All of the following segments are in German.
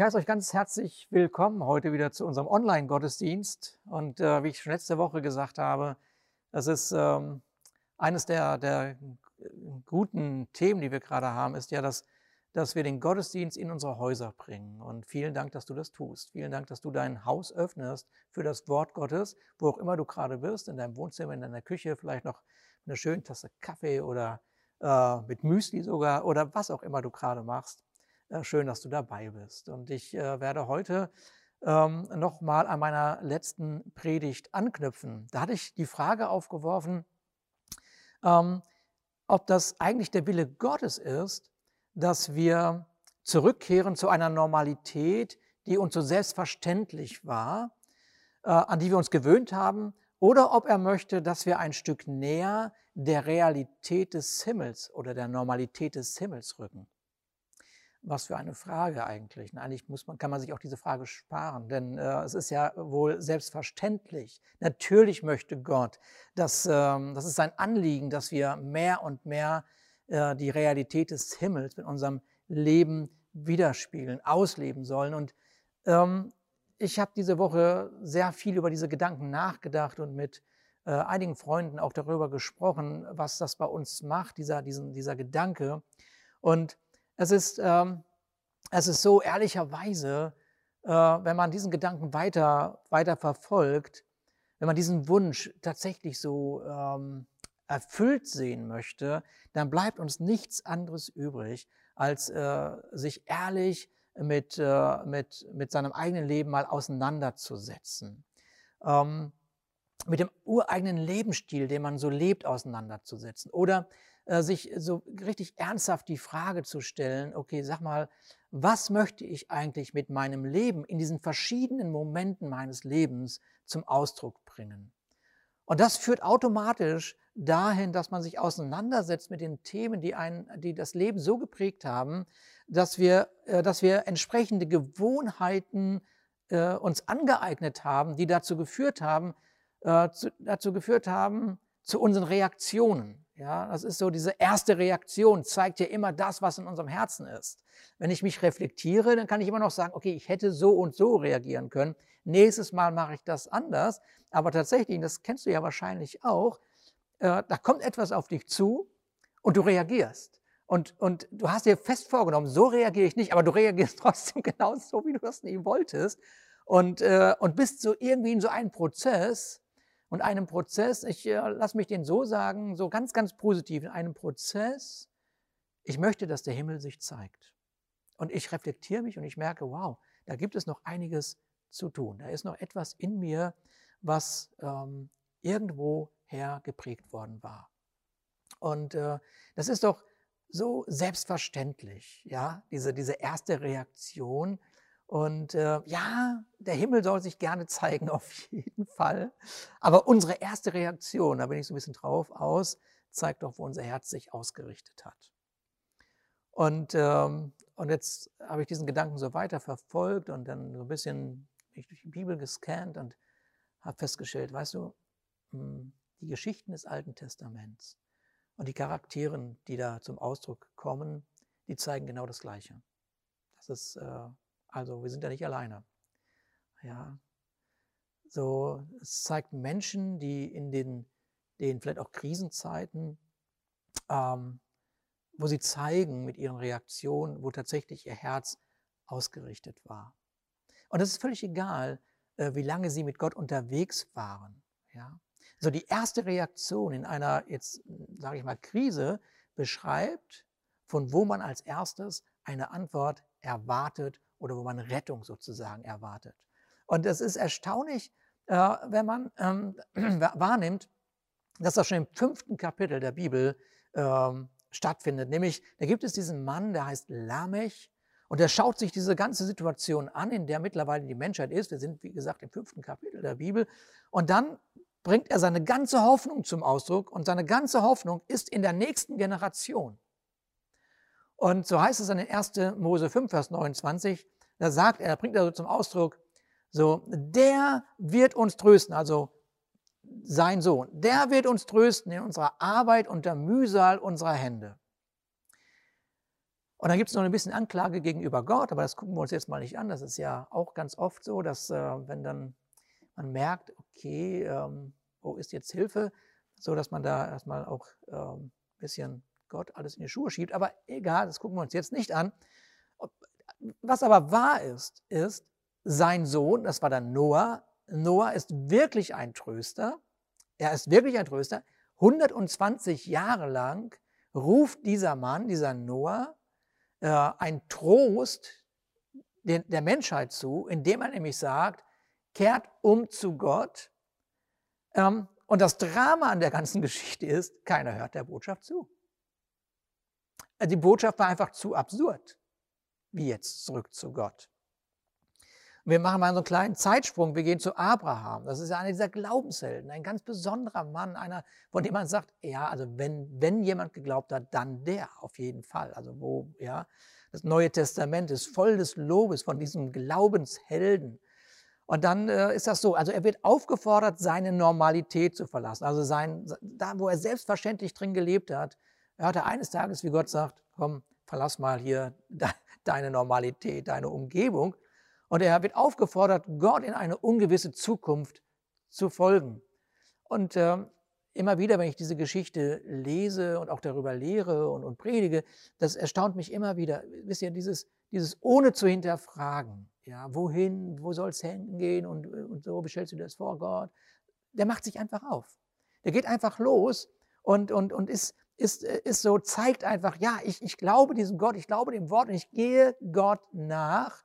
Ich heiße euch ganz herzlich willkommen heute wieder zu unserem Online-Gottesdienst. Und äh, wie ich schon letzte Woche gesagt habe, das ist ähm, eines der, der guten Themen, die wir gerade haben, ist ja, dass, dass wir den Gottesdienst in unsere Häuser bringen. Und vielen Dank, dass du das tust. Vielen Dank, dass du dein Haus öffnest für das Wort Gottes, wo auch immer du gerade bist, in deinem Wohnzimmer, in deiner Küche, vielleicht noch eine schöne Tasse Kaffee oder äh, mit Müsli sogar oder was auch immer du gerade machst. Äh, schön, dass du dabei bist. Und ich äh, werde heute ähm, nochmal an meiner letzten Predigt anknüpfen. Da hatte ich die Frage aufgeworfen, ähm, ob das eigentlich der Wille Gottes ist, dass wir zurückkehren zu einer Normalität, die uns so selbstverständlich war, äh, an die wir uns gewöhnt haben, oder ob er möchte, dass wir ein Stück näher der Realität des Himmels oder der Normalität des Himmels rücken. Was für eine Frage eigentlich. Eigentlich muss man, kann man sich auch diese Frage sparen, denn äh, es ist ja wohl selbstverständlich. Natürlich möchte Gott, dass, ähm, das ist sein Anliegen, dass wir mehr und mehr äh, die Realität des Himmels mit unserem Leben widerspiegeln, ausleben sollen. Und ähm, ich habe diese Woche sehr viel über diese Gedanken nachgedacht und mit äh, einigen Freunden auch darüber gesprochen, was das bei uns macht, dieser, diesen, dieser Gedanke. Und es ist, ähm, es ist so ehrlicherweise, äh, wenn man diesen Gedanken weiter, weiter verfolgt, wenn man diesen Wunsch tatsächlich so ähm, erfüllt sehen möchte, dann bleibt uns nichts anderes übrig, als äh, sich ehrlich mit, äh, mit, mit seinem eigenen Leben mal auseinanderzusetzen. Ähm, mit dem ureigenen Lebensstil, den man so lebt, auseinanderzusetzen. Oder äh, sich so richtig ernsthaft die Frage zu stellen, okay, sag mal, was möchte ich eigentlich mit meinem Leben in diesen verschiedenen Momenten meines Lebens zum Ausdruck bringen? Und das führt automatisch dahin, dass man sich auseinandersetzt mit den Themen, die, einen, die das Leben so geprägt haben, dass wir, äh, dass wir entsprechende Gewohnheiten äh, uns angeeignet haben, die dazu geführt haben, äh, zu, dazu geführt haben, zu unseren Reaktionen. Ja, das ist so diese erste Reaktion, zeigt ja immer das, was in unserem Herzen ist. Wenn ich mich reflektiere, dann kann ich immer noch sagen, okay, ich hätte so und so reagieren können. Nächstes Mal mache ich das anders. Aber tatsächlich, das kennst du ja wahrscheinlich auch, äh, da kommt etwas auf dich zu und du reagierst. Und, und du hast dir fest vorgenommen, so reagiere ich nicht, aber du reagierst trotzdem genau so, wie du das nie wolltest. Und, äh, und bist so irgendwie in so einem Prozess, und einem Prozess, ich äh, lasse mich den so sagen, so ganz, ganz positiv, in einem Prozess, ich möchte, dass der Himmel sich zeigt. Und ich reflektiere mich und ich merke, wow, da gibt es noch einiges zu tun. Da ist noch etwas in mir, was ähm, irgendwoher geprägt worden war. Und äh, das ist doch so selbstverständlich, ja, diese, diese erste Reaktion, und äh, ja, der Himmel soll sich gerne zeigen, auf jeden Fall. Aber unsere erste Reaktion, da bin ich so ein bisschen drauf aus, zeigt doch, wo unser Herz sich ausgerichtet hat. Und, ähm, und jetzt habe ich diesen Gedanken so weiter verfolgt und dann so ein bisschen mich durch die Bibel gescannt und habe festgestellt, weißt du, hm, die Geschichten des Alten Testaments und die Charakteren, die da zum Ausdruck kommen, die zeigen genau das Gleiche. Das ist äh, also wir sind ja nicht alleine. Ja. So, es zeigt Menschen, die in den, den vielleicht auch Krisenzeiten, ähm, wo sie zeigen mit ihren Reaktionen, wo tatsächlich ihr Herz ausgerichtet war. Und es ist völlig egal, äh, wie lange sie mit Gott unterwegs waren. Ja. So die erste Reaktion in einer jetzt sage ich mal Krise beschreibt, von wo man als erstes eine Antwort erwartet oder wo man Rettung sozusagen erwartet. Und es ist erstaunlich, äh, wenn man ähm, wahrnimmt, dass das schon im fünften Kapitel der Bibel ähm, stattfindet. Nämlich, da gibt es diesen Mann, der heißt Lamech, und der schaut sich diese ganze Situation an, in der mittlerweile die Menschheit ist. Wir sind, wie gesagt, im fünften Kapitel der Bibel. Und dann bringt er seine ganze Hoffnung zum Ausdruck. Und seine ganze Hoffnung ist in der nächsten Generation. Und so heißt es dann in 1. Mose 5, Vers 29, da sagt er, bringt er so zum Ausdruck, so, der wird uns trösten, also sein Sohn, der wird uns trösten in unserer Arbeit und der Mühsal unserer Hände. Und dann gibt es noch ein bisschen Anklage gegenüber Gott, aber das gucken wir uns jetzt mal nicht an. Das ist ja auch ganz oft so, dass äh, wenn dann man merkt, okay, ähm, wo ist jetzt Hilfe, so dass man da erstmal auch ein ähm, bisschen Gott alles in die Schuhe schiebt. Aber egal, das gucken wir uns jetzt nicht an. Was aber wahr ist, ist, sein Sohn, das war dann Noah, Noah ist wirklich ein Tröster. Er ist wirklich ein Tröster. 120 Jahre lang ruft dieser Mann, dieser Noah, äh, ein Trost der Menschheit zu, indem er nämlich sagt, kehrt um zu Gott. Ähm, und das Drama an der ganzen Geschichte ist, keiner hört der Botschaft zu. Äh, die Botschaft war einfach zu absurd. Wie jetzt zurück zu Gott. Wir machen mal so einen kleinen Zeitsprung. Wir gehen zu Abraham. Das ist ja einer dieser Glaubenshelden, ein ganz besonderer Mann, einer, von dem man sagt, ja, also wenn, wenn jemand geglaubt hat, dann der auf jeden Fall. Also wo, ja, das Neue Testament ist voll des Lobes von diesem Glaubenshelden. Und dann äh, ist das so, also er wird aufgefordert, seine Normalität zu verlassen. Also sein, da, wo er selbstverständlich drin gelebt hat, er hatte eines Tages, wie Gott sagt, komm, verlass mal hier deine Normalität, deine Umgebung und er wird aufgefordert, Gott in eine ungewisse Zukunft zu folgen. Und äh, immer wieder, wenn ich diese Geschichte lese und auch darüber lehre und, und predige, das erstaunt mich immer wieder. Wisst ihr, dieses, dieses ohne zu hinterfragen, ja, wohin, wo soll es hingehen und, und so, wie stellst du das vor, Gott? Der macht sich einfach auf. Der geht einfach los und, und, und ist, ist, ist so, zeigt einfach, ja, ich, ich glaube diesem Gott, ich glaube dem Wort und ich gehe Gott nach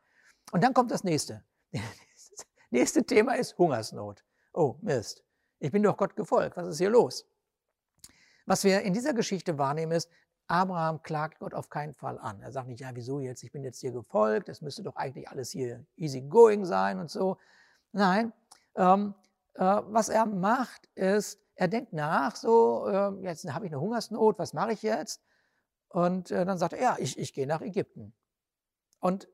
und dann kommt das nächste. Das nächste Thema ist Hungersnot. Oh, Mist. Ich bin doch Gott gefolgt. Was ist hier los? Was wir in dieser Geschichte wahrnehmen ist, Abraham klagt Gott auf keinen Fall an. Er sagt nicht, ja, wieso jetzt? Ich bin jetzt hier gefolgt. Es müsste doch eigentlich alles hier easy going sein und so. Nein, ähm, äh, was er macht, ist, er denkt nach, so, äh, jetzt habe ich eine Hungersnot, was mache ich jetzt? Und äh, dann sagt er, ja, ich, ich gehe nach Ägypten. Und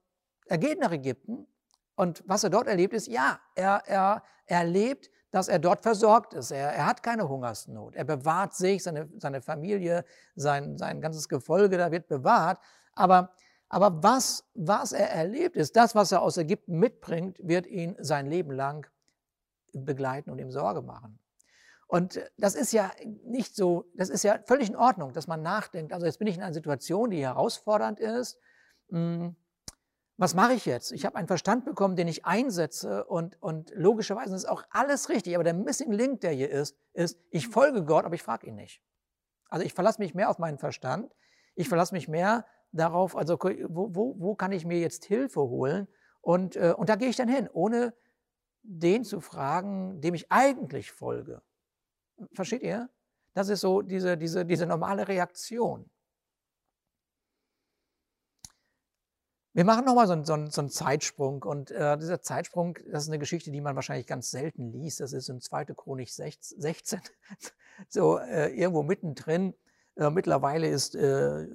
er geht nach Ägypten und was er dort erlebt ist, ja, er, er, er erlebt, dass er dort versorgt ist. Er, er hat keine Hungersnot. Er bewahrt sich, seine, seine Familie, sein, sein ganzes Gefolge, da wird bewahrt. Aber, aber was, was er erlebt ist, das, was er aus Ägypten mitbringt, wird ihn sein Leben lang begleiten und ihm Sorge machen. Und das ist ja nicht so, das ist ja völlig in Ordnung, dass man nachdenkt. Also jetzt bin ich in einer Situation, die herausfordernd ist. Hm, was mache ich jetzt? Ich habe einen Verstand bekommen, den ich einsetze und, und logischerweise ist auch alles richtig. Aber der Missing Link, der hier ist, ist, ich folge Gott, aber ich frage ihn nicht. Also ich verlasse mich mehr auf meinen Verstand. Ich verlasse mich mehr darauf, also wo, wo, wo kann ich mir jetzt Hilfe holen? Und, äh, und da gehe ich dann hin, ohne den zu fragen, dem ich eigentlich folge. Versteht ihr? Das ist so diese, diese, diese normale Reaktion. Wir machen nochmal so, so, so einen Zeitsprung und äh, dieser Zeitsprung, das ist eine Geschichte, die man wahrscheinlich ganz selten liest. Das ist in 2. Chronik 16, so äh, irgendwo mittendrin. Äh, mittlerweile ist äh,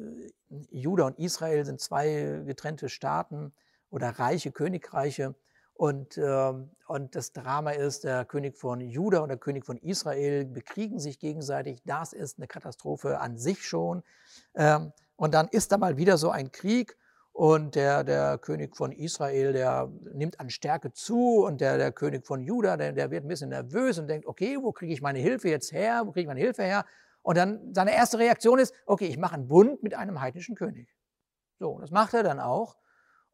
Juda und Israel sind zwei getrennte Staaten oder reiche Königreiche. Und, äh, und das Drama ist, der König von Juda und der König von Israel bekriegen sich gegenseitig. Das ist eine Katastrophe an sich schon. Ähm, und dann ist da mal wieder so ein Krieg. Und der, der König von Israel, der nimmt an Stärke zu und der, der König von Juda, der, der wird ein bisschen nervös und denkt, okay, wo kriege ich meine Hilfe jetzt her? Wo kriege ich meine Hilfe her? Und dann seine erste Reaktion ist, okay, ich mache einen Bund mit einem heidnischen König. So, das macht er dann auch.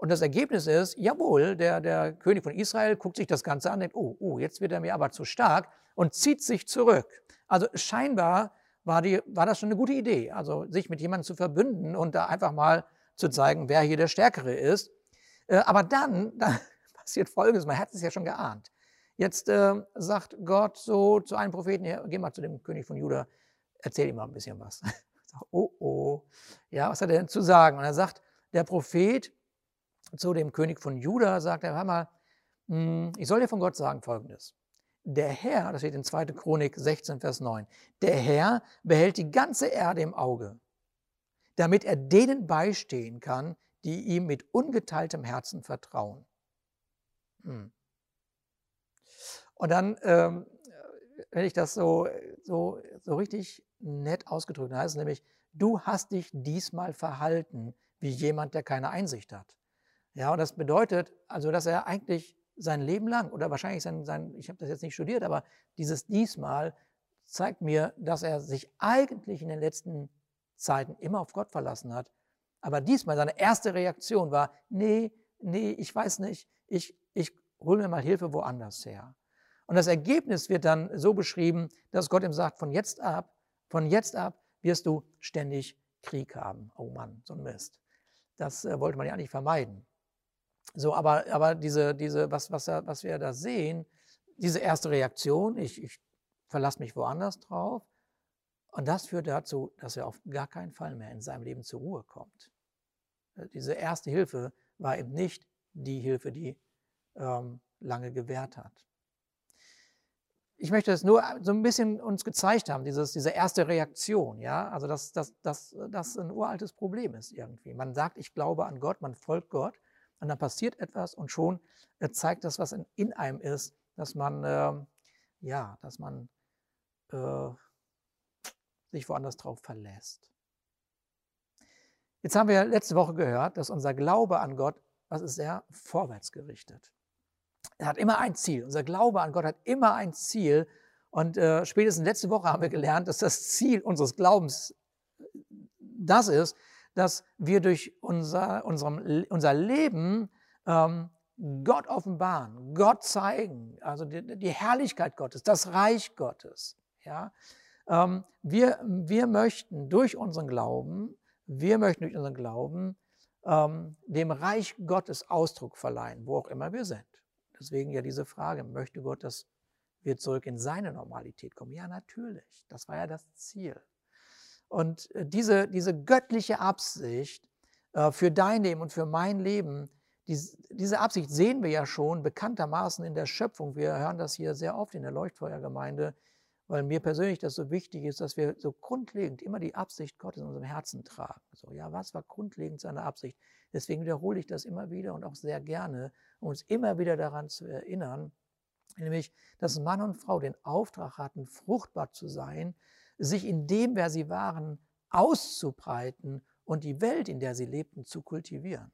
Und das Ergebnis ist, jawohl, der, der König von Israel guckt sich das Ganze an denkt, oh, oh, jetzt wird er mir aber zu stark und zieht sich zurück. Also scheinbar war, die, war das schon eine gute Idee, also sich mit jemandem zu verbünden und da einfach mal zu zeigen, wer hier der Stärkere ist. Äh, aber dann, dann passiert Folgendes, man hat es ja schon geahnt. Jetzt äh, sagt Gott so zu einem Propheten, ja, geh mal zu dem König von Juda, erzähl ihm mal ein bisschen was. oh, oh. Ja, was hat er denn zu sagen? Und er sagt, der Prophet zu dem König von Juda, sagt er, hör mal, hm, ich soll dir von Gott sagen Folgendes. Der Herr, das steht in 2. Chronik 16, Vers 9, der Herr behält die ganze Erde im Auge damit er denen beistehen kann, die ihm mit ungeteiltem Herzen vertrauen. Hm. Und dann, ähm, wenn ich das so, so, so richtig nett ausgedrückt heißt es nämlich, du hast dich diesmal verhalten, wie jemand, der keine Einsicht hat. Ja, und das bedeutet also, dass er eigentlich sein Leben lang oder wahrscheinlich sein, sein ich habe das jetzt nicht studiert, aber dieses diesmal zeigt mir, dass er sich eigentlich in den letzten Zeiten immer auf Gott verlassen hat. Aber diesmal seine erste Reaktion war, nee, nee, ich weiß nicht, ich, ich hole mir mal Hilfe woanders her. Und das Ergebnis wird dann so beschrieben, dass Gott ihm sagt, von jetzt ab, von jetzt ab wirst du ständig Krieg haben. Oh Mann, so ein Mist. Das äh, wollte man ja nicht vermeiden. So, aber, aber diese, diese, was, was, was wir da sehen, diese erste Reaktion, ich, ich verlasse mich woanders drauf, und das führt dazu, dass er auf gar keinen Fall mehr in seinem Leben zur Ruhe kommt. Äh, diese erste Hilfe war eben nicht die Hilfe, die ähm, lange gewährt hat. Ich möchte es nur so ein bisschen uns gezeigt haben, dieses, diese erste Reaktion, ja, also dass das dass, dass ein uraltes Problem ist irgendwie. Man sagt, ich glaube an Gott, man folgt Gott und dann passiert etwas und schon äh, zeigt das, was in, in einem ist, dass man, äh, ja, dass man äh, sich woanders drauf verlässt. Jetzt haben wir letzte Woche gehört, dass unser Glaube an Gott, was ist er? Vorwärts gerichtet. Er hat immer ein Ziel. Unser Glaube an Gott hat immer ein Ziel. Und äh, spätestens letzte Woche haben wir gelernt, dass das Ziel unseres Glaubens das ist, dass wir durch unser, unserem, unser Leben ähm, Gott offenbaren, Gott zeigen, also die, die, Herrlichkeit Gottes, das Reich Gottes. Ja? Ähm, wir, wir möchten durch unseren Glauben, wir möchten durch unseren Glauben ähm, dem Reich Gottes Ausdruck verleihen, wo auch immer wir sind. Deswegen ja diese Frage, möchte Gott, dass wir zurück in seine Normalität kommen? Ja, natürlich. Das war ja das Ziel. Und äh, diese, diese göttliche Absicht äh, für dein Leben und für mein Leben, diese Absicht sehen wir ja schon bekanntermaßen in der Schöpfung. Wir hören das hier sehr oft in der Leuchtfeuergemeinde weil mir persönlich das so wichtig ist, dass wir so grundlegend immer die Absicht Gottes in unserem Herzen tragen. So, ja, was war grundlegend seine Absicht? Deswegen wiederhole ich das immer wieder und auch sehr gerne, um uns immer wieder daran zu erinnern, nämlich, dass Mann und Frau den Auftrag hatten, fruchtbar zu sein, sich in dem, wer sie waren, auszubreiten und die Welt, in der sie lebten, zu kultivieren.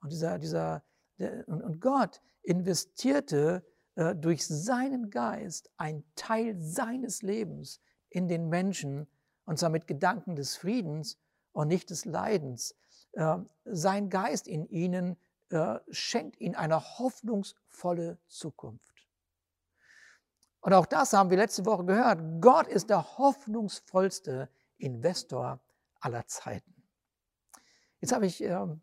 Und, dieser, dieser, der, und, Gott investierte äh, durch seinen Geist ein Teil seines Lebens in den Menschen, und zwar mit Gedanken des Friedens und nicht des Leidens. Äh, sein Geist in ihnen äh, schenkt ihnen eine hoffnungsvolle Zukunft. Und auch das haben wir letzte Woche gehört. Gott ist der hoffnungsvollste Investor aller Zeiten. Jetzt habe ich ähm,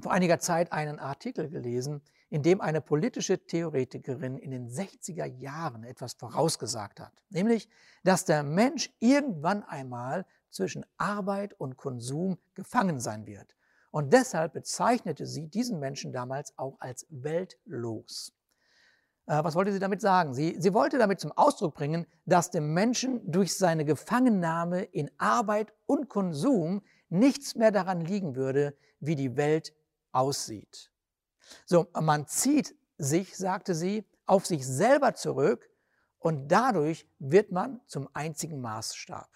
vor einiger Zeit einen Artikel gelesen, in dem eine politische Theoretikerin in den 60er Jahren etwas vorausgesagt hat, nämlich, dass der Mensch irgendwann einmal zwischen Arbeit und Konsum gefangen sein wird. Und deshalb bezeichnete sie diesen Menschen damals auch als weltlos. Äh, was wollte sie damit sagen? Sie, sie wollte damit zum Ausdruck bringen, dass dem Menschen durch seine Gefangennahme in Arbeit und Konsum nichts mehr daran liegen würde, wie die Welt aussieht. So, man zieht sich, sagte sie, auf sich selber zurück und dadurch wird man zum einzigen Maßstab.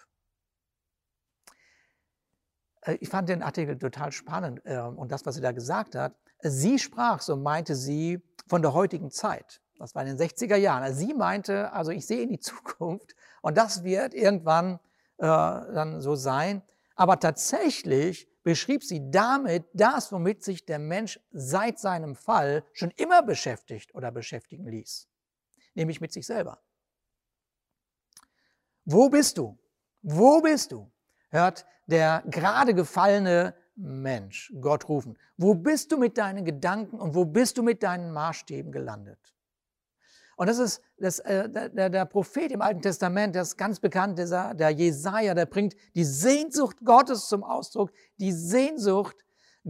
Äh, ich fand den Artikel total spannend äh, und das, was sie da gesagt hat. Sie sprach, so meinte sie, von der heutigen Zeit. Das war in den 60er Jahren. Also sie meinte, also ich sehe in die Zukunft und das wird irgendwann äh, dann so sein. Aber tatsächlich beschrieb sie damit das, womit sich der Mensch seit seinem Fall schon immer beschäftigt oder beschäftigen ließ, nämlich mit sich selber. Wo bist du? Wo bist du? Hört der gerade gefallene Mensch Gott rufen. Wo bist du mit deinen Gedanken und wo bist du mit deinen Maßstäben gelandet? Und das ist das, äh, der, der Prophet im Alten Testament, der ist ganz bekannt, dieser, der Jesaja, der bringt die Sehnsucht Gottes zum Ausdruck, die Sehnsucht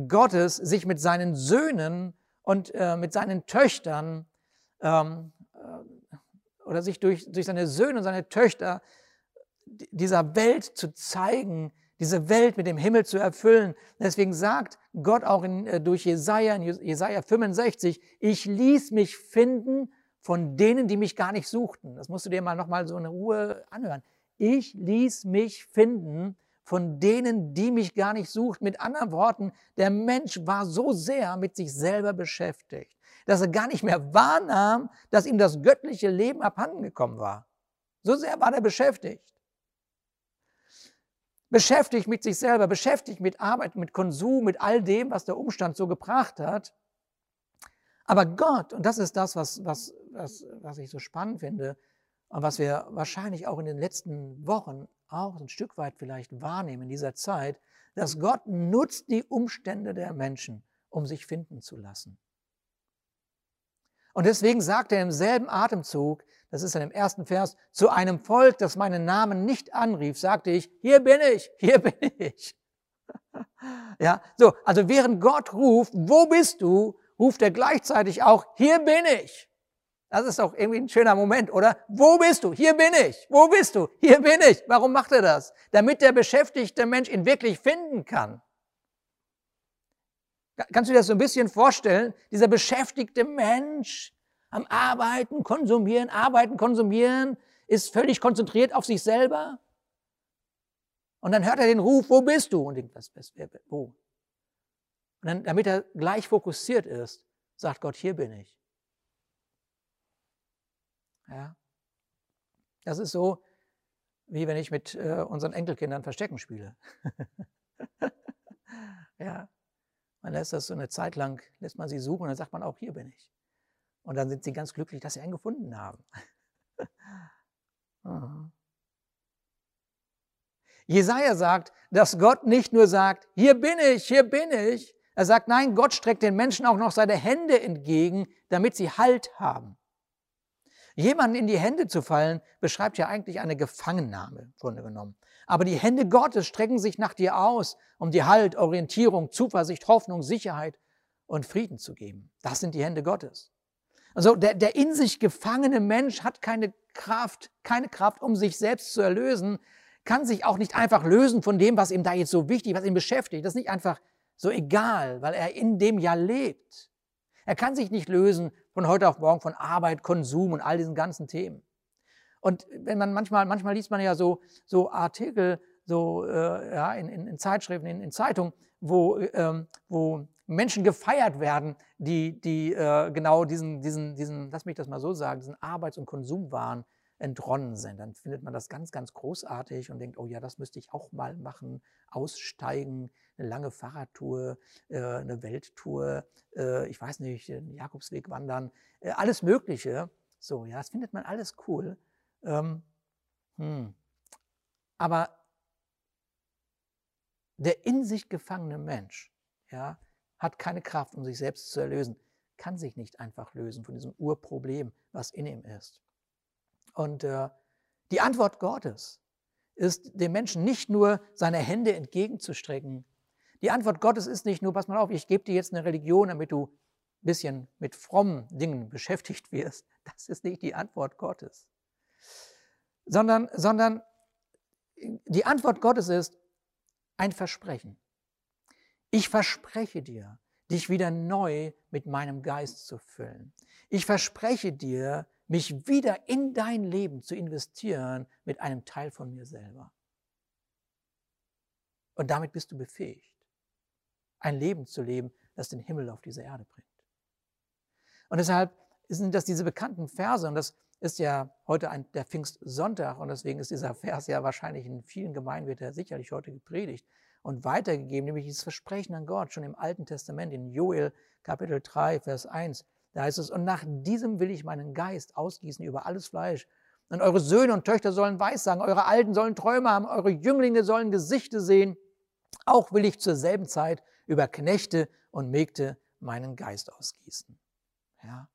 Gottes, sich mit seinen Söhnen und äh, mit seinen Töchtern ähm, äh, oder sich durch, durch seine Söhne und seine Töchter dieser Welt zu zeigen, diese Welt mit dem Himmel zu erfüllen. Deswegen sagt Gott auch in, äh, durch Jesaja, in Jesaja 65, ich ließ mich finden von denen, die mich gar nicht suchten. Das musst du dir mal nochmal so in Ruhe anhören. Ich ließ mich finden von denen, die mich gar nicht sucht. Mit anderen Worten, der Mensch war so sehr mit sich selber beschäftigt, dass er gar nicht mehr wahrnahm, dass ihm das göttliche Leben abhandengekommen war. So sehr war er beschäftigt. Beschäftigt mit sich selber, beschäftigt mit Arbeit, mit Konsum, mit all dem, was der Umstand so gebracht hat. Aber Gott, und das ist das, was, was, was, was ich so spannend finde und was wir wahrscheinlich auch in den letzten Wochen auch ein Stück weit vielleicht wahrnehmen in dieser Zeit, dass Gott nutzt die Umstände der Menschen, um sich finden zu lassen. Und deswegen sagt er im selben Atemzug, das ist in dem ersten Vers, zu einem Volk, das meinen Namen nicht anrief, sagte ich, hier bin ich, hier bin ich. Ja, so, also während Gott ruft, wo bist du, ruft er gleichzeitig auch, hier bin ich. Das ist doch irgendwie ein schöner Moment, oder? Wo bist du? Hier bin ich. Wo bist du? Hier bin ich. Warum macht er das? Damit der beschäftigte Mensch ihn wirklich finden kann. Kannst du dir das so ein bisschen vorstellen? Dieser beschäftigte Mensch am Arbeiten, Konsumieren, Arbeiten, Konsumieren, ist völlig konzentriert auf sich selber. Und dann hört er den Ruf, wo bist du? Und denkt, was, was, wer, wo? Und dann, damit er gleich fokussiert ist, sagt Gott, hier bin ich. Ja? Das ist so, wie wenn ich mit äh, unseren Enkelkindern Verstecken spiele. ja, man lässt das so eine Zeit lang, lässt man sie suchen und dann sagt man auch, hier bin ich. Und dann sind sie ganz glücklich, dass sie einen gefunden haben. Jesaja sagt, dass Gott nicht nur sagt, hier bin ich, hier bin ich. Er sagt, nein, Gott streckt den Menschen auch noch seine Hände entgegen, damit sie Halt haben. Jemanden in die Hände zu fallen, beschreibt ja eigentlich eine Gefangennahme, im Grunde genommen. Aber die Hände Gottes strecken sich nach dir aus, um dir Halt, Orientierung, Zuversicht, Hoffnung, Sicherheit und Frieden zu geben. Das sind die Hände Gottes. Also der, der in sich gefangene Mensch hat keine Kraft, keine Kraft, um sich selbst zu erlösen, kann sich auch nicht einfach lösen von dem, was ihm da jetzt so wichtig, was ihn beschäftigt. Das ist nicht einfach so egal, weil er in dem ja lebt. Er kann sich nicht lösen von heute auf morgen von Arbeit, Konsum und all diesen ganzen Themen. Und wenn man manchmal, manchmal liest man ja so, so Artikel, so äh, ja, in, in, in Zeitschriften, in, in Zeitungen, wo, ähm, wo Menschen gefeiert werden, die, die äh, genau diesen, diesen, diesen, lass mich das mal so sagen, diesen Arbeits- und Konsumwahn entronnen sind. Dann findet man das ganz, ganz großartig und denkt, oh ja, das müsste ich auch mal machen, aussteigen, eine lange Fahrradtour, äh, eine Welttour, äh, ich weiß nicht, den Jakobsweg wandern, äh, alles Mögliche. So, ja, das findet man alles cool. Ähm, hm. Aber der in sich gefangene Mensch, ja, hat keine Kraft, um sich selbst zu erlösen, kann sich nicht einfach lösen von diesem Urproblem, was in ihm ist. Und äh, die Antwort Gottes ist, dem Menschen nicht nur seine Hände entgegenzustrecken. Die Antwort Gottes ist nicht nur, pass mal auf, ich gebe dir jetzt eine Religion, damit du ein bisschen mit frommen Dingen beschäftigt wirst. Das ist nicht die Antwort Gottes. Sondern, sondern die Antwort Gottes ist ein Versprechen. Ich verspreche dir, dich wieder neu mit meinem Geist zu füllen. Ich verspreche dir, mich wieder in dein Leben zu investieren mit einem Teil von mir selber. Und damit bist du befähigt, ein Leben zu leben, das den Himmel auf diese Erde bringt. Und deshalb sind das diese bekannten Verse, und das ist ja heute ein, der Pfingstsonntag, und deswegen ist dieser Vers ja wahrscheinlich in vielen Gemeinden wird er sicherlich heute gepredigt und weitergegeben, nämlich dieses Versprechen an Gott schon im Alten Testament, in Joel Kapitel 3, Vers 1. Da heißt es, und nach diesem will ich meinen Geist ausgießen über alles Fleisch. Und eure Söhne und Töchter sollen Weissagen, eure Alten sollen Träume haben, eure Jünglinge sollen Gesichte sehen. Auch will ich zur selben Zeit über Knechte und Mägde meinen Geist ausgießen. Ja.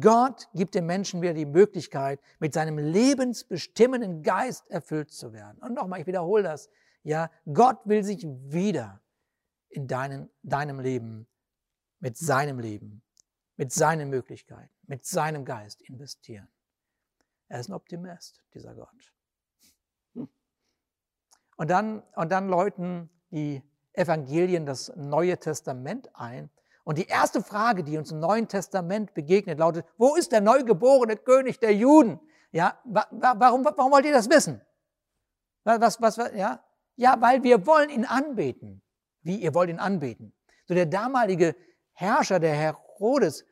Gott gibt dem Menschen wieder die Möglichkeit, mit seinem lebensbestimmenden Geist erfüllt zu werden. Und nochmal, ich wiederhole das. Ja, Gott will sich wieder in deinen, deinem Leben, mit seinem Leben mit seinen Möglichkeiten, mit seinem Geist investieren. Er ist ein Optimist, dieser Gott. Hm. Und dann, und dann läuten die Evangelien das Neue Testament ein. Und die erste Frage, die uns im Neuen Testament begegnet, lautet, wo ist der neugeborene König der Juden? Ja, warum, warum wollt ihr das wissen? Was, was, was, ja? Ja, weil wir wollen ihn anbeten. Wie, ihr wollt ihn anbeten? So der damalige Herrscher, der Herodes,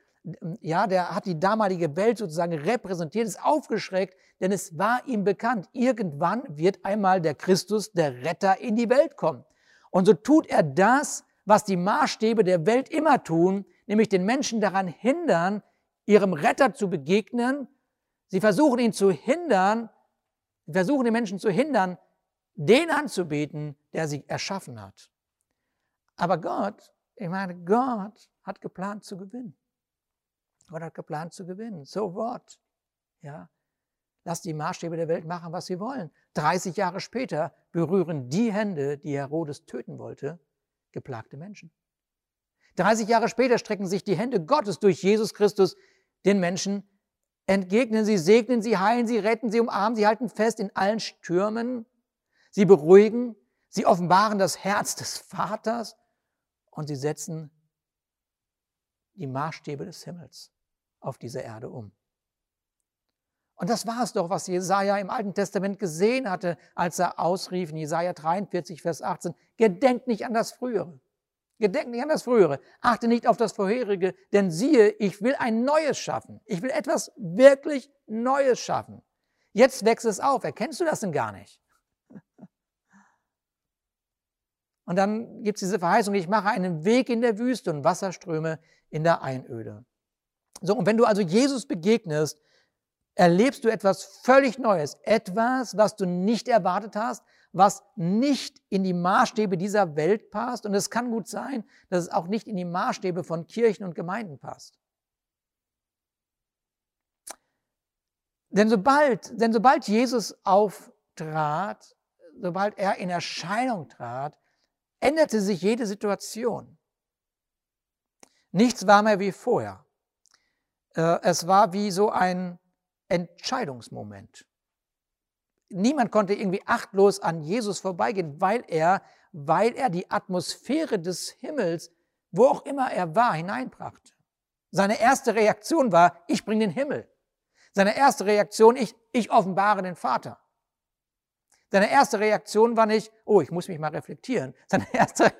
ja, der hat die damalige Welt sozusagen repräsentiert, ist aufgeschreckt, denn es war ihm bekannt, irgendwann wird einmal der Christus, der Retter, in die Welt kommen. Und so tut er das, was die Maßstäbe der Welt immer tun, nämlich den Menschen daran hindern, ihrem Retter zu begegnen. Sie versuchen ihn zu hindern, versuchen den Menschen zu hindern, den anzubeten, der sie erschaffen hat. Aber Gott, ich meine, Gott hat geplant zu gewinnen. Gott hat geplant zu gewinnen. So what? Ja. Lass die Maßstäbe der Welt machen, was sie wollen. 30 Jahre später berühren die Hände, die Herodes töten wollte, geplagte Menschen. 30 Jahre später strecken sich die Hände Gottes durch Jesus Christus den Menschen entgegnen. Sie segnen sie, heilen sie, retten sie, umarmen sie, halten fest in allen Stürmen. Sie beruhigen, sie offenbaren das Herz des Vaters und sie setzen die Maßstäbe des Himmels auf dieser Erde um. Und das war es doch, was Jesaja im Alten Testament gesehen hatte, als er ausrief in Jesaja 43, Vers 18, gedenkt nicht an das Frühere. Gedenkt nicht an das Frühere. Achte nicht auf das Vorherige, denn siehe, ich will ein Neues schaffen. Ich will etwas wirklich Neues schaffen. Jetzt wächst es auf. Erkennst du das denn gar nicht? Und dann gibt es diese Verheißung, ich mache einen Weg in der Wüste und Wasserströme in der Einöde. So, und wenn du also Jesus begegnest, erlebst du etwas völlig Neues, etwas, was du nicht erwartet hast, was nicht in die Maßstäbe dieser Welt passt. Und es kann gut sein, dass es auch nicht in die Maßstäbe von Kirchen und Gemeinden passt. Denn sobald, denn sobald Jesus auftrat, sobald er in Erscheinung trat, änderte sich jede Situation. Nichts war mehr wie vorher. Äh, es war wie so ein Entscheidungsmoment. Niemand konnte irgendwie achtlos an Jesus vorbeigehen, weil er, weil er die Atmosphäre des Himmels, wo auch immer er war, hineinbrachte. Seine erste Reaktion war, ich bringe den Himmel. Seine erste Reaktion, ich, ich offenbare den Vater. Seine erste Reaktion war nicht, oh, ich muss mich mal reflektieren. Seine erste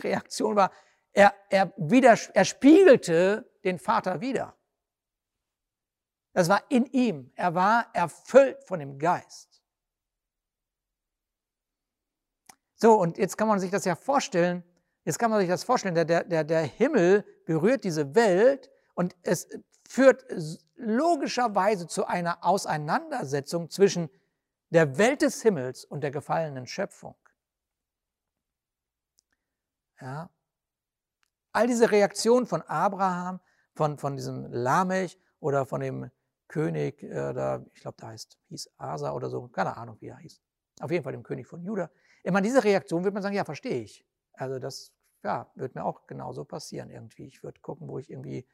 Reaktion war, er, er, wieder, er spiegelte den Vater wieder. Das war in ihm. Er war erfüllt von dem Geist. So, und jetzt kann man sich das ja vorstellen, jetzt kann man sich das vorstellen, der, der, der Himmel berührt diese Welt und es führt logischerweise zu einer Auseinandersetzung zwischen der Welt des Himmels und der gefallenen Schöpfung. Ja. All diese Reaktionen von Abraham, von, von diesem Lamech oder von dem König, äh, da, ich glaube, da heißt, hieß Asa oder so, keine Ahnung, wie er hieß. Auf jeden Fall dem König von Juda. Immer diese Reaktion wird man sagen, ja, verstehe ich. Also das, ja, wird mir auch genauso passieren irgendwie. Ich würde gucken, wo ich irgendwie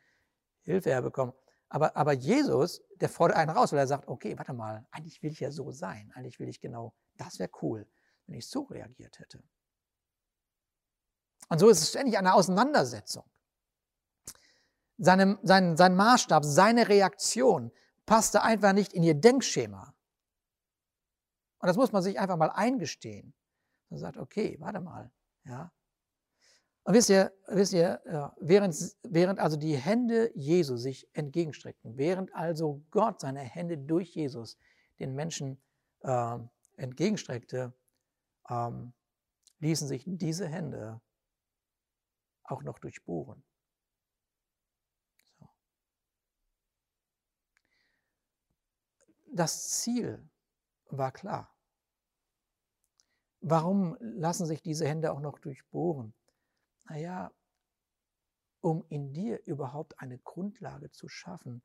Hilfe herbekomme. Aber, aber Jesus, der fordert einen raus, weil er sagt, okay, warte mal, eigentlich will ich ja so sein. Eigentlich will ich genau, das wäre cool, wenn ich so reagiert hätte. Und so ist es ständig eine Auseinandersetzung. Seine, sein, sein Maßstab, seine Reaktion passte einfach nicht in ihr Denkschema. Und das muss man sich einfach mal eingestehen. Man sagt, okay, warte mal, ja. Und wisst ihr, wisst ihr während, während also die Hände Jesu sich entgegenstreckten, während also Gott seine Hände durch Jesus den Menschen äh, entgegenstreckte, ähm, ließen sich diese Hände auch noch durchbohren. Das Ziel war klar. Warum lassen sich diese Hände auch noch durchbohren? Naja, um in dir überhaupt eine Grundlage zu schaffen,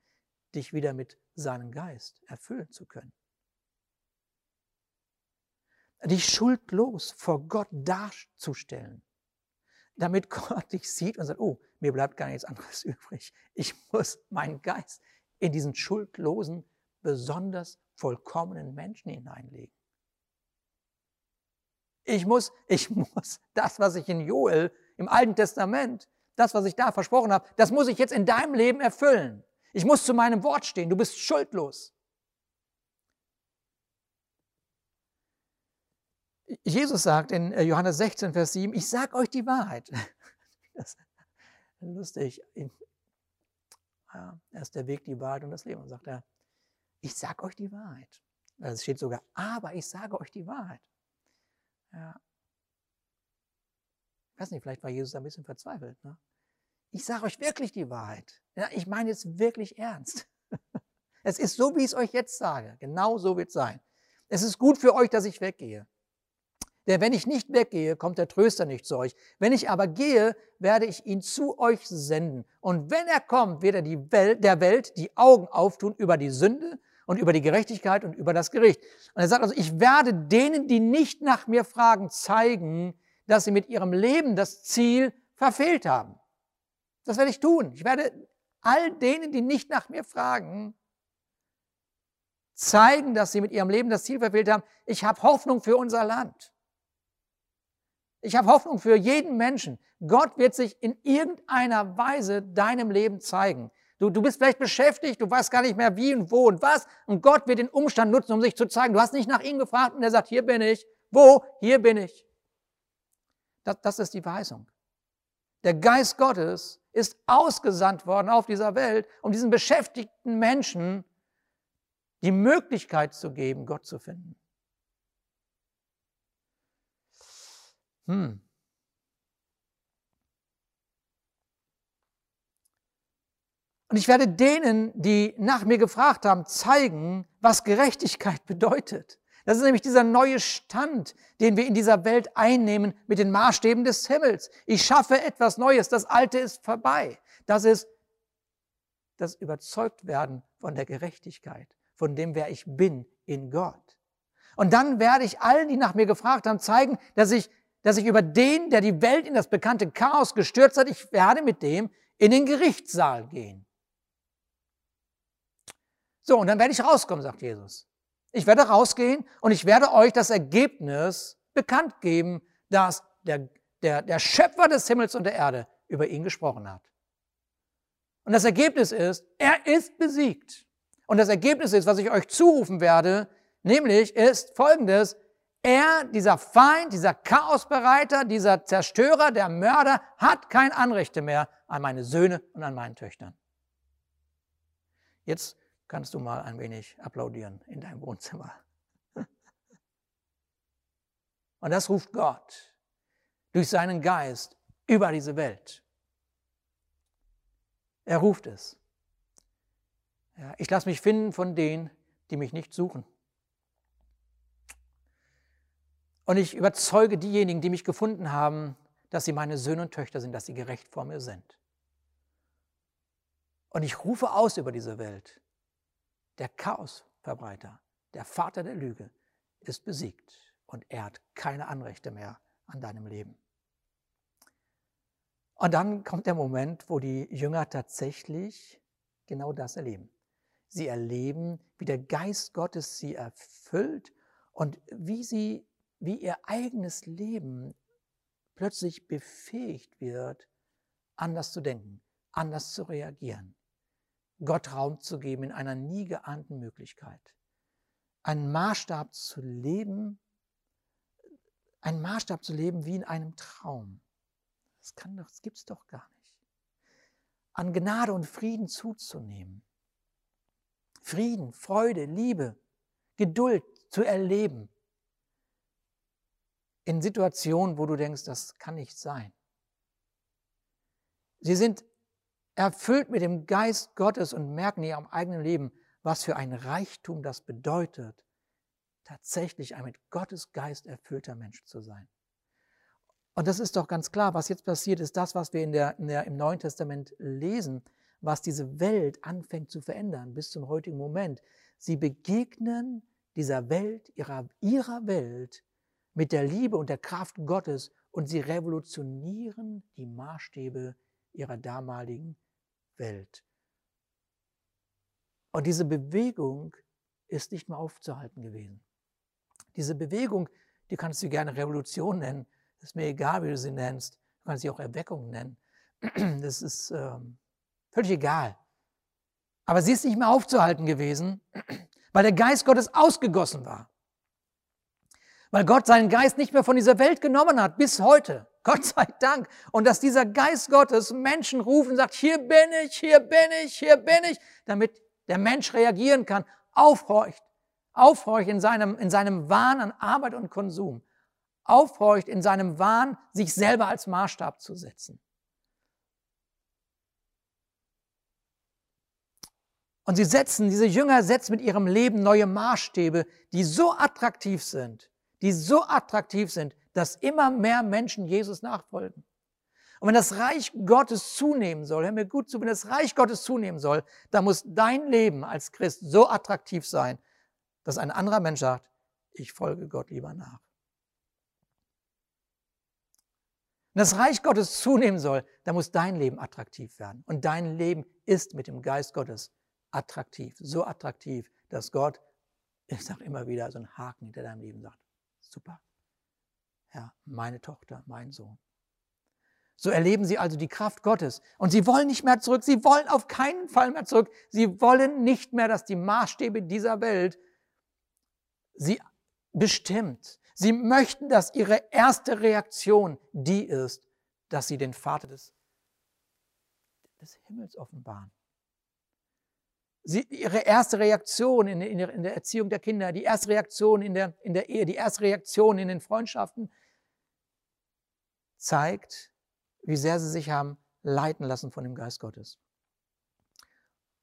dich wieder mit seinem Geist erfüllen zu können. Dich schuldlos vor Gott darzustellen, damit Gott dich sieht und sagt, oh, mir bleibt gar nichts anderes übrig. Ich muss meinen Geist in diesen schuldlosen, besonders vollkommenen Menschen hineinlegen. Ich muss, ich muss das, was ich in Joel im Alten Testament, das, was ich da versprochen habe, das muss ich jetzt in deinem Leben erfüllen. Ich muss zu meinem Wort stehen. Du bist schuldlos. Jesus sagt in äh, Johannes 16, Vers 7, ich sage euch die Wahrheit. Das ist lustig. Er ist der Weg, die Wahrheit und das Leben. Sagt er, ich sage euch die Wahrheit. Es steht sogar, aber ich sage euch die Wahrheit. Ja. Ich weiß nicht, vielleicht war Jesus ein bisschen verzweifelt. Ne? Ich sage euch wirklich die Wahrheit. Ja, ich meine es wirklich ernst. Es ist so, wie ich es euch jetzt sage. Genau so wird es sein. Es ist gut für euch, dass ich weggehe. Denn wenn ich nicht weggehe, kommt der Tröster nicht zu euch. Wenn ich aber gehe, werde ich ihn zu euch senden. Und wenn er kommt, wird er Welt, der Welt die Augen auftun über die Sünde und über die Gerechtigkeit und über das Gericht. Und er sagt also, ich werde denen, die nicht nach mir fragen, zeigen, dass sie mit ihrem Leben das Ziel verfehlt haben. Das werde ich tun. Ich werde all denen, die nicht nach mir fragen, zeigen, dass sie mit ihrem Leben das Ziel verfehlt haben. Ich habe Hoffnung für unser Land. Ich habe Hoffnung für jeden Menschen. Gott wird sich in irgendeiner Weise deinem Leben zeigen. Du, du bist vielleicht beschäftigt, du weißt gar nicht mehr wie und wo und was. Und Gott wird den Umstand nutzen, um sich zu zeigen. Du hast nicht nach ihm gefragt und er sagt, hier bin ich. Wo? Hier bin ich. Das, das ist die Verheißung. Der Geist Gottes ist ausgesandt worden auf dieser Welt, um diesen beschäftigten Menschen die Möglichkeit zu geben, Gott zu finden. Hm. Und ich werde denen, die nach mir gefragt haben, zeigen, was Gerechtigkeit bedeutet. Das ist nämlich dieser neue Stand, den wir in dieser Welt einnehmen mit den Maßstäben des Himmels. Ich schaffe etwas Neues, das Alte ist vorbei. Das ist das Überzeugtwerden von der Gerechtigkeit, von dem, wer ich bin in Gott. Und dann werde ich allen, die nach mir gefragt haben, zeigen, dass ich, dass ich über den, der die Welt in das bekannte Chaos gestürzt hat, ich werde mit dem in den Gerichtssaal gehen. So, und dann werde ich rauskommen, sagt Jesus. Ich werde rausgehen und ich werde euch das Ergebnis bekannt geben, dass der, der, der Schöpfer des Himmels und der Erde über ihn gesprochen hat. Und das Ergebnis ist, er ist besiegt. Und das Ergebnis ist, was ich euch zurufen werde, nämlich ist folgendes, er, dieser Feind, dieser Chaosbereiter, dieser Zerstörer, der Mörder, hat kein Anrechte mehr an meine Söhne und an meinen Töchtern. Jetzt kannst du mal ein wenig applaudieren in deinem Wohnzimmer. Und das ruft Gott durch seinen Geist über diese Welt. Er ruft es. Ja, ich lasse mich finden von denen, die mich nicht suchen. Und ich überzeuge diejenigen, die mich gefunden haben, dass sie meine Söhne und Töchter sind, dass sie gerecht vor mir sind. Und ich rufe aus über diese Welt der Chaosverbreiter, der Vater der Lüge, ist besiegt und er hat keine Anrechte mehr an deinem Leben. Und dann kommt der Moment, wo die Jünger tatsächlich genau das erleben. Sie erleben, wie der Geist Gottes sie erfüllt und wie sie, wie ihr eigenes Leben plötzlich befähigt wird, anders zu denken, anders zu reagieren. Gott Raum zu geben in einer nie geahnten Möglichkeit. Einen Maßstab zu leben, einen Maßstab zu leben wie in einem Traum. Das, kann doch, das gibt es doch gar nicht. An Gnade und Frieden zuzunehmen. Frieden, Freude, Liebe, Geduld zu erleben. In Situationen, wo du denkst, das kann nicht sein. Sie sind erfüllt mit dem Geist Gottes und merken in ihrem eigenen Leben, was für ein Reichtum das bedeutet, tatsächlich ein mit Gottes Geist erfüllter Mensch zu sein. Und das ist doch ganz klar, was jetzt passiert, ist das, was wir in der, in der, im Neuen Testament lesen, was diese Welt anfängt zu verändern bis zum heutigen Moment. Sie begegnen dieser Welt, ihrer, ihrer Welt, mit der Liebe und der Kraft Gottes und sie revolutionieren die Maßstäbe ihrer damaligen Welt. Und diese Bewegung ist nicht mehr aufzuhalten gewesen. Diese Bewegung, die kannst du gerne Revolution nennen. ist mir egal, wie du sie nennst. Du kannst sie auch Erweckung nennen. Das ist ähm, völlig egal. Aber sie ist nicht mehr aufzuhalten gewesen, weil der Geist Gottes ausgegossen war. Weil Gott seinen Geist nicht mehr von dieser Welt genommen hat, bis heute. Gott sei Dank. Und dass dieser Geist Gottes Menschen ruft und sagt, hier bin ich, hier bin ich, hier bin ich, damit der Mensch reagieren kann, aufhorcht, aufhorcht in seinem, in seinem Wahn an Arbeit und Konsum, aufhorcht in seinem Wahn, sich selber als Maßstab zu setzen. Und sie setzen, diese Jünger setzen mit ihrem Leben neue Maßstäbe, die so attraktiv sind, die so attraktiv sind, dass immer mehr Menschen Jesus nachfolgen. Und wenn das Reich Gottes zunehmen soll, hör mir gut zu, wenn das Reich Gottes zunehmen soll, dann muss dein Leben als Christ so attraktiv sein, dass ein anderer Mensch sagt, ich folge Gott lieber nach. Wenn das Reich Gottes zunehmen soll, dann muss dein Leben attraktiv werden. Und dein Leben ist mit dem Geist Gottes attraktiv. So attraktiv, dass Gott, ich sage immer wieder, so einen Haken hinter deinem Leben sagt. Super. Ja, meine Tochter, mein Sohn. So erleben sie also die Kraft Gottes. Und sie wollen nicht mehr zurück. Sie wollen auf keinen Fall mehr zurück. Sie wollen nicht mehr, dass die Maßstäbe dieser Welt sie bestimmt. Sie möchten, dass ihre erste Reaktion die ist, dass sie den Vater des, des Himmels offenbaren. Sie, ihre erste Reaktion in, in, der, in, der, Erziehung der Kinder, die erste Reaktion in der, in der Ehe, die erste Reaktion in den Freundschaften zeigt, wie sehr sie sich haben leiten lassen von dem Geist Gottes.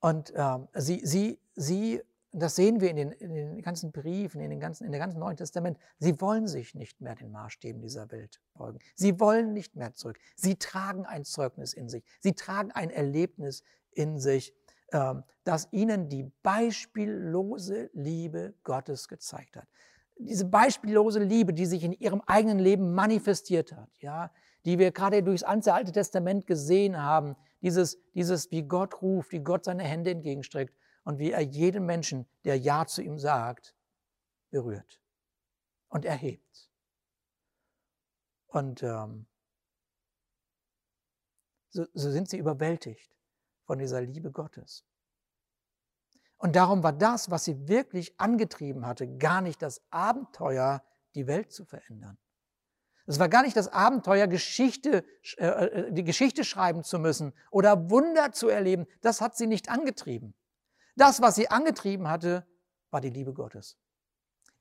Und ähm, sie, sie, sie, das sehen wir in den, in den ganzen Briefen, in, den ganzen, in der ganzen Neuen Testament, sie wollen sich nicht mehr den Maßstäben dieser Welt beugen. Sie wollen nicht mehr zurück. Sie tragen ein Zeugnis in sich. Sie tragen ein Erlebnis in sich, ähm, das ihnen die beispiellose Liebe Gottes gezeigt hat. Diese beispiellose Liebe, die sich in ihrem eigenen Leben manifestiert hat, ja, die wir gerade durchs ganze Alte Testament gesehen haben. Dieses, dieses, wie Gott ruft, wie Gott seine Hände entgegenstreckt und wie er jeden Menschen, der Ja zu ihm sagt, berührt und erhebt. Und ähm, so, so sind sie überwältigt von dieser Liebe Gottes. Und darum war das, was sie wirklich angetrieben hatte, gar nicht das Abenteuer, die Welt zu verändern. Es war gar nicht das Abenteuer, Geschichte, äh, äh, die Geschichte schreiben zu müssen oder Wunder zu erleben. Das hat sie nicht angetrieben. Das, was sie angetrieben hatte, war die Liebe Gottes.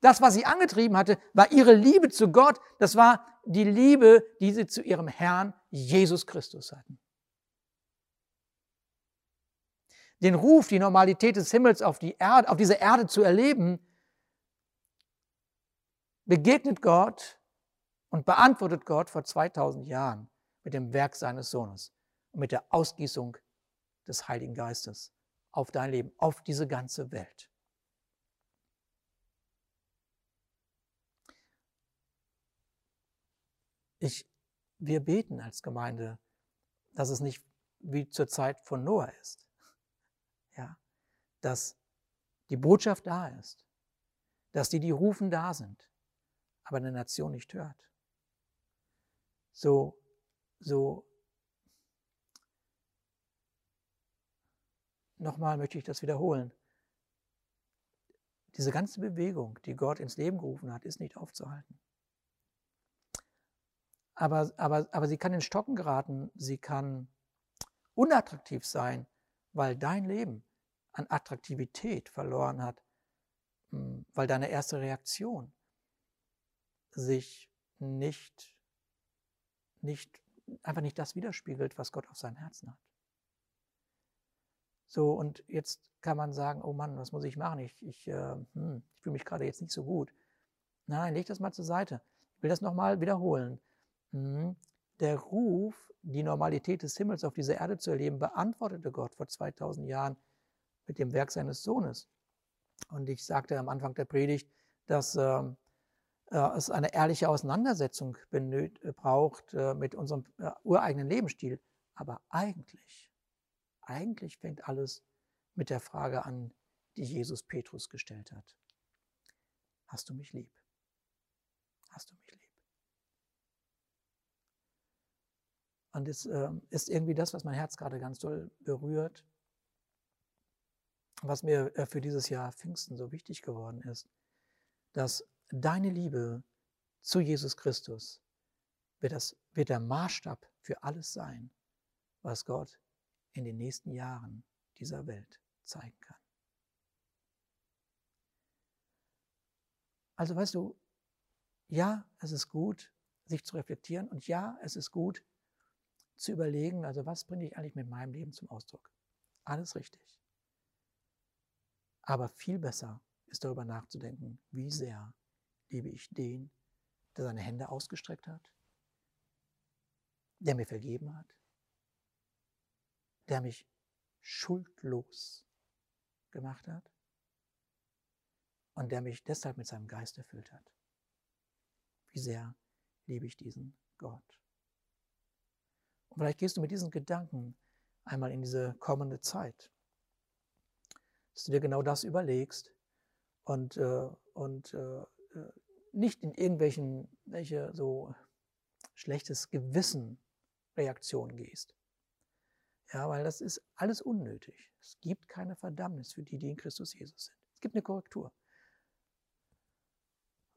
Das, was sie angetrieben hatte, war ihre Liebe zu Gott. Das war die Liebe, die sie zu ihrem Herrn Jesus Christus hatten. Den Ruf, die Normalität des Himmels auf, die Erde, auf diese Erde zu erleben, begegnet Gott und beantwortet Gott vor 2000 Jahren mit dem Werk seines Sohnes und mit der Ausgießung des Heiligen Geistes auf dein Leben, auf diese ganze Welt. Ich, wir beten als Gemeinde, dass es nicht wie zur Zeit von Noah ist. Dass die Botschaft da ist, dass die, die rufen, da sind, aber eine Nation nicht hört so, so, nochmal möchte ich das wiederholen. Diese ganze Bewegung, die Gott ins Leben gerufen hat, ist nicht aufzuhalten. Aber, aber, aber sie kann in Stocken geraten, sie kann unattraktiv sein, weil dein Leben an Attraktivität verloren hat, hm, weil deine erste Reaktion sich nicht nicht, einfach nicht das widerspiegelt, was Gott auf seinem Herzen hat. So, und jetzt kann man sagen, oh Mann, was muss ich machen? Ich, ich, äh, hm, ich fühle mich gerade jetzt nicht so gut. Nein, leg das mal zur Seite. Ich will das nochmal wiederholen. Hm, der Ruf, die Normalität des Himmels auf dieser Erde zu erleben, beantwortete Gott vor 2000 Jahren mit dem Werk seines Sohnes. Und ich sagte am Anfang der Predigt, dass ähm, äh, es eine ehrliche Auseinandersetzung äh, braucht äh, mit unserem ureigenen Lebensstil. Aber eigentlich, eigentlich fängt alles mit der Frage an, die Jesus Petrus gestellt hat. Hast du mich lieb? Hast du mich lieb? Und es äh, ist irgendwie das, was mein Herz gerade ganz doll berührt, was mir äh, für dieses Jahr Pfingsten so wichtig geworden ist, dass deine Liebe zu Jesus Christus wird, das, wird der Maßstab für alles sein, was Gott in den nächsten Jahren dieser Welt zeigen kann. Also weißt du, ja, es ist gut, sich zu reflektieren und ja, es ist gut zu überlegen, also was bringe ich eigentlich mit meinem Leben zum Ausdruck. Alles richtig. Aber viel besser ist darüber nachzudenken, wie sehr liebe ich den, der seine Hände ausgestreckt hat, der mir vergeben hat, der mich schuldlos gemacht hat und der mich deshalb mit seinem Geist erfüllt hat. Wie sehr liebe ich diesen Gott. Und vielleicht gehst du mit diesen Gedanken einmal in diese kommende Zeit, dass du dir genau das überlegst und, äh, und äh, äh nicht in irgendwelchen welche so schlechtes Gewissen Reaktionen gehst. Ja, weil das ist alles unnötig. Es gibt keine Verdammnis für die, die in Christus Jesus sind. Es gibt eine Korrektur.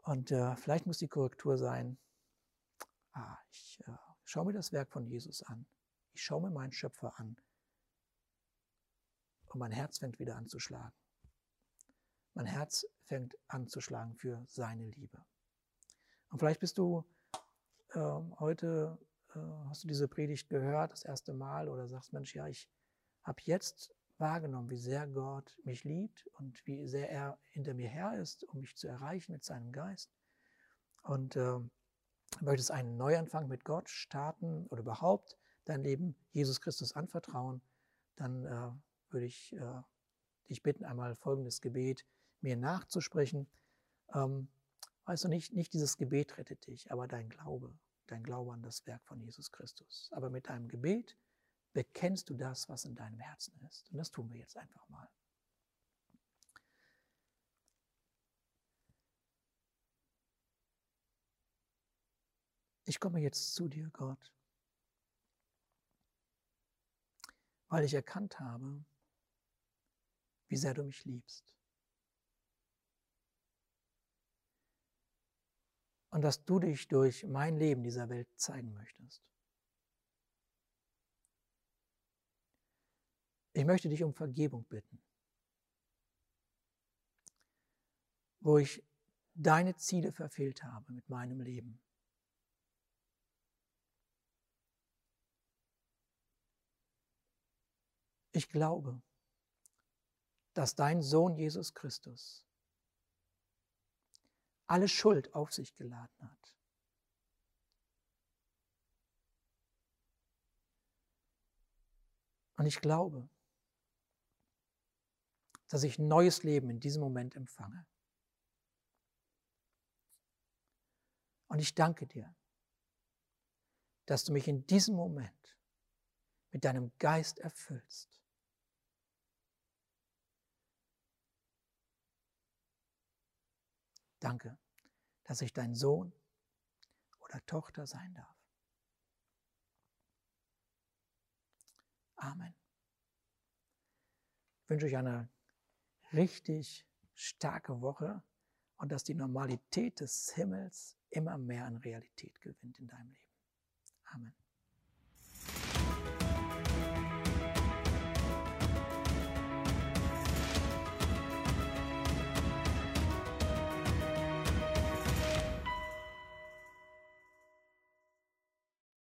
Und äh, vielleicht muss die Korrektur sein, ah, ich äh, schaue mir das Werk von Jesus an. Ich schaue mir meinen Schöpfer an. Und mein Herz fängt wieder an zu schlagen. Mein Herz fängt an zu schlagen für seine Liebe. Und vielleicht bist du äh, heute äh, hast du diese Predigt gehört, das erste Mal, oder sagst, Mensch, ja, ich habe jetzt wahrgenommen, wie sehr Gott mich liebt und wie sehr er hinter mir her ist, um mich zu erreichen mit seinem Geist. Und äh, möchtest einen Neuanfang mit Gott starten oder überhaupt dein Leben Jesus Christus anvertrauen, dann äh, würde ich äh, dich bitten, einmal folgendes Gebet mir nachzusprechen. Ähm, weißt du nicht, nicht dieses Gebet rettet dich, aber dein Glaube dein Glaube an das Werk von Jesus Christus. Aber mit deinem Gebet bekennst du das, was in deinem Herzen ist. Und das tun wir jetzt einfach mal. Ich komme jetzt zu dir, Gott, weil ich erkannt habe, wie sehr du mich liebst. und dass du dich durch mein Leben dieser Welt zeigen möchtest. Ich möchte dich um Vergebung bitten, wo ich deine Ziele verfehlt habe mit meinem Leben. Ich glaube, dass dein Sohn Jesus Christus alle Schuld auf sich geladen hat. Und ich glaube, dass ich neues Leben in diesem Moment empfange. Und ich danke dir, dass du mich in diesem Moment mit deinem Geist erfüllst. Danke, dass ich dein Sohn oder Tochter sein darf. Amen. Ich wünsche euch eine richtig starke Woche und dass die Normalität des Himmels immer mehr an Realität gewinnt in deinem Leben. Amen.